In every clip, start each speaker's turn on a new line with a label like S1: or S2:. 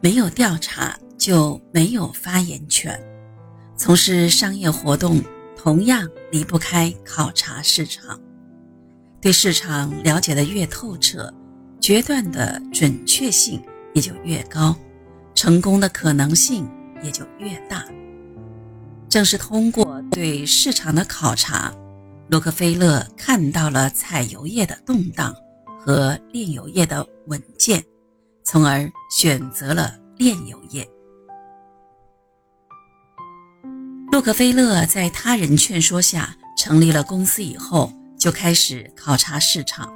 S1: 没有调查就没有发言权。从事商业活动同样离不开考察市场，对市场了解的越透彻，决断的准确性也就越高，成功的可能性也就越大。正是通过对市场的考察，洛克菲勒看到了采油业的动荡和炼油业的稳健，从而选择了炼油业。洛克菲勒在他人劝说下成立了公司以后，就开始考察市场。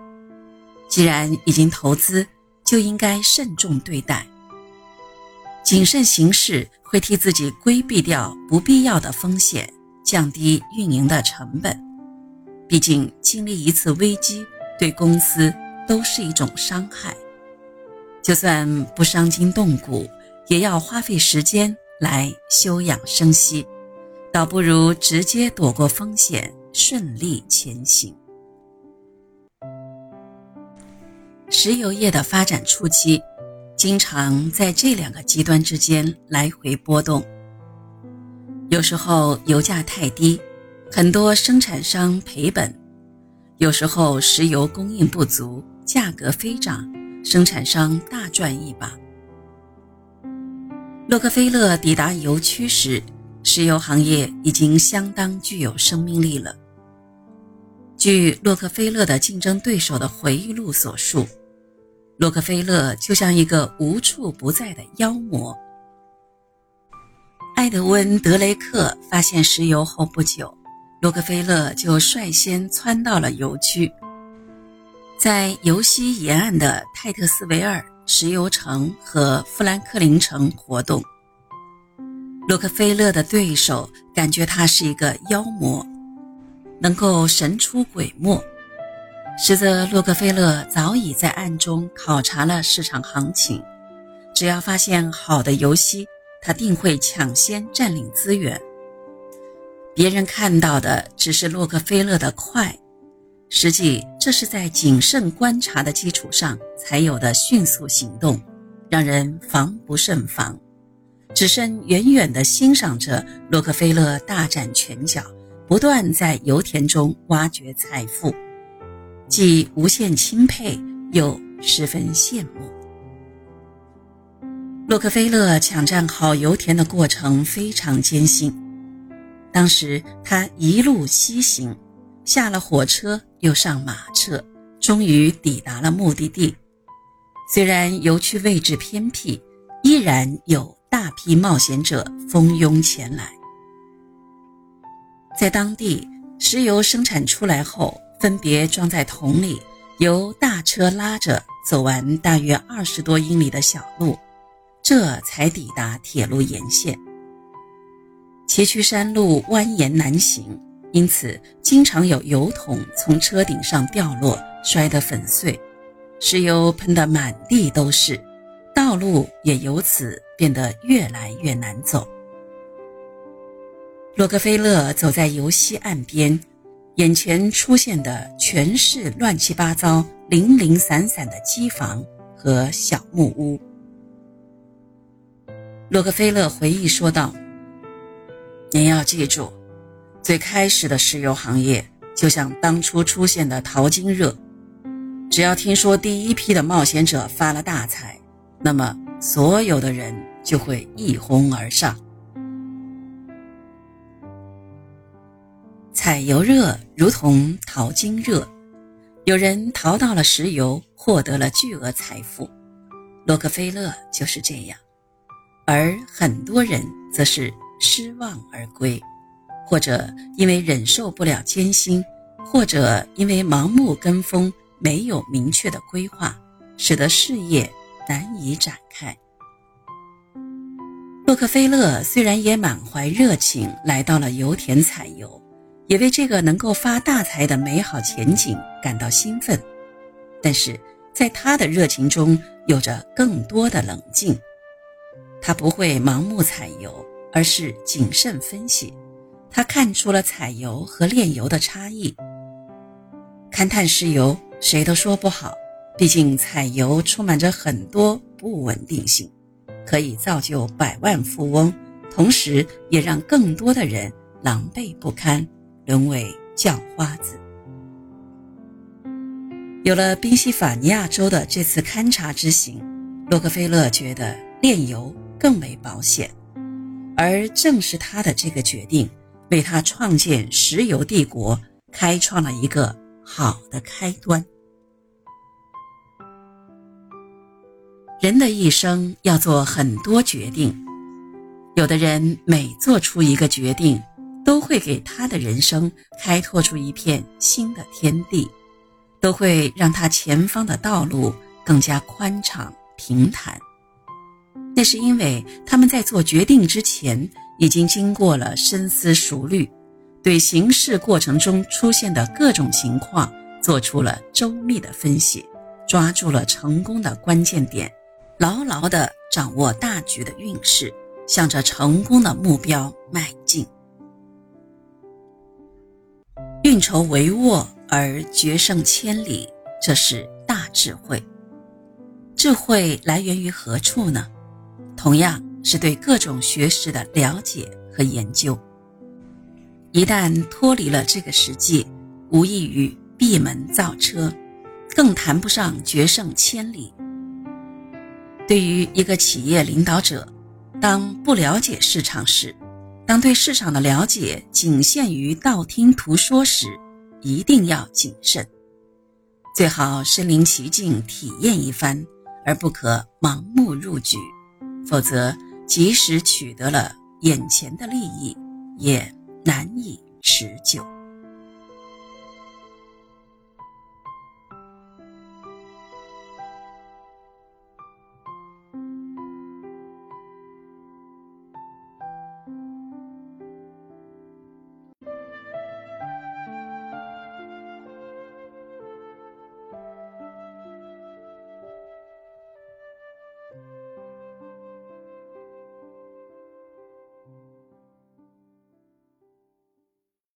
S1: 既然已经投资，就应该慎重对待。谨慎行事会替自己规避掉不必要的风险，降低运营的成本。毕竟经历一次危机，对公司都是一种伤害。就算不伤筋动骨，也要花费时间来休养生息。倒不如直接躲过风险，顺利前行。石油业的发展初期，经常在这两个极端之间来回波动。有时候油价太低，很多生产商赔本；有时候石油供应不足，价格飞涨，生产商大赚一把。洛克菲勒抵达油区时。石油行业已经相当具有生命力了。据洛克菲勒的竞争对手的回忆录所述，洛克菲勒就像一个无处不在的妖魔。埃德温·德雷克发现石油后不久，洛克菲勒就率先窜到了油区，在油溪沿岸的泰特斯维尔石油城和富兰克林城活动。洛克菲勒的对手感觉他是一个妖魔，能够神出鬼没。实则洛克菲勒早已在暗中考察了市场行情，只要发现好的游戏，他定会抢先占领资源。别人看到的只是洛克菲勒的快，实际这是在谨慎观察的基础上才有的迅速行动，让人防不胜防。只身远远地欣赏着洛克菲勒大展拳脚，不断在油田中挖掘财富，既无限钦佩，又十分羡慕。洛克菲勒抢占好油田的过程非常艰辛，当时他一路西行，下了火车又上马车，终于抵达了目的地。虽然油区位置偏僻，依然有。大批冒险者蜂拥前来，在当地，石油生产出来后，分别装在桶里，由大车拉着走完大约二十多英里的小路，这才抵达铁路沿线。崎岖山路蜿蜒难行，因此经常有油桶从车顶上掉落，摔得粉碎，石油喷得满地都是。道路也由此变得越来越难走。洛克菲勒走在油溪岸边，眼前出现的全是乱七八糟、零零散散的机房和小木屋。洛克菲勒回忆说道：“您要记住，最开始的石油行业就像当初出现的淘金热，只要听说第一批的冒险者发了大财。”那么，所有的人就会一哄而上。采油热如同淘金热，有人淘到了石油，获得了巨额财富。洛克菲勒就是这样，而很多人则是失望而归，或者因为忍受不了艰辛，或者因为盲目跟风，没有明确的规划，使得事业。难以展开。洛克菲勒虽然也满怀热情来到了油田采油，也为这个能够发大财的美好前景感到兴奋，但是在他的热情中有着更多的冷静。他不会盲目采油，而是谨慎分析。他看出了采油和炼油的差异。勘探石油，谁都说不好。毕竟，采油充满着很多不稳定性，可以造就百万富翁，同时也让更多的人狼狈不堪，沦为叫花子。有了宾夕法尼亚州的这次勘察之行，洛克菲勒觉得炼油更为保险，而正是他的这个决定，为他创建石油帝国开创了一个好的开端。人的一生要做很多决定，有的人每做出一个决定，都会给他的人生开拓出一片新的天地，都会让他前方的道路更加宽敞平坦。那是因为他们在做决定之前，已经经过了深思熟虑，对行事过程中出现的各种情况做出了周密的分析，抓住了成功的关键点。牢牢地掌握大局的运势，向着成功的目标迈进。运筹帷幄而决胜千里，这是大智慧。智慧来源于何处呢？同样是对各种学识的了解和研究。一旦脱离了这个实际，无异于闭门造车，更谈不上决胜千里。对于一个企业领导者，当不了解市场时，当对市场的了解仅限于道听途说时，一定要谨慎，最好身临其境体验一番，而不可盲目入局，否则即使取得了眼前的利益，也难以持久。